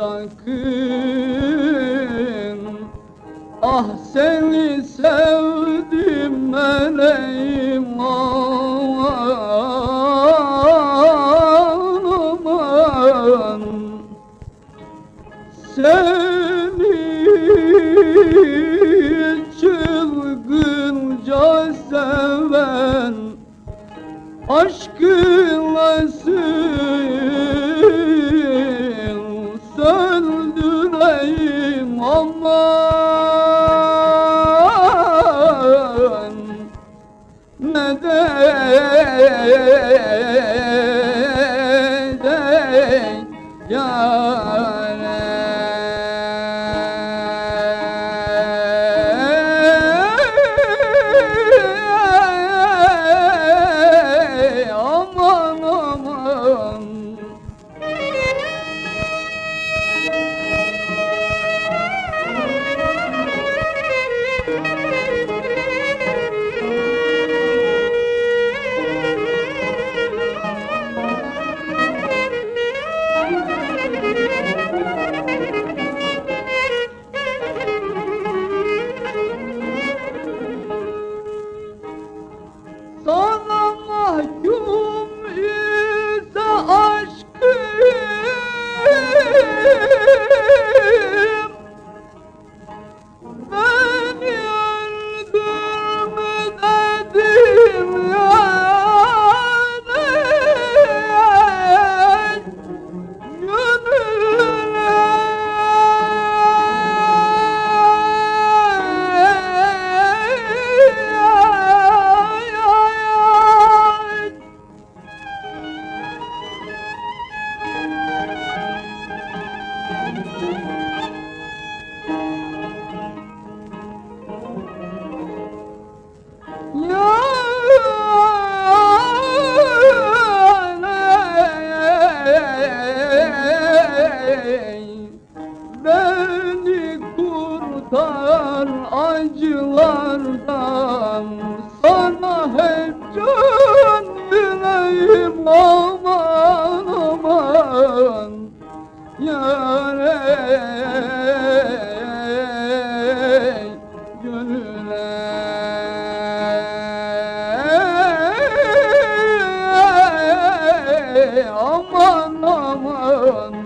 Sakın Ah seni sevdim meleğim aman Seni çılgınca seven Aşkınla söndüreyim yâre Beni kurtar acılardan. Sana hep can Aman aman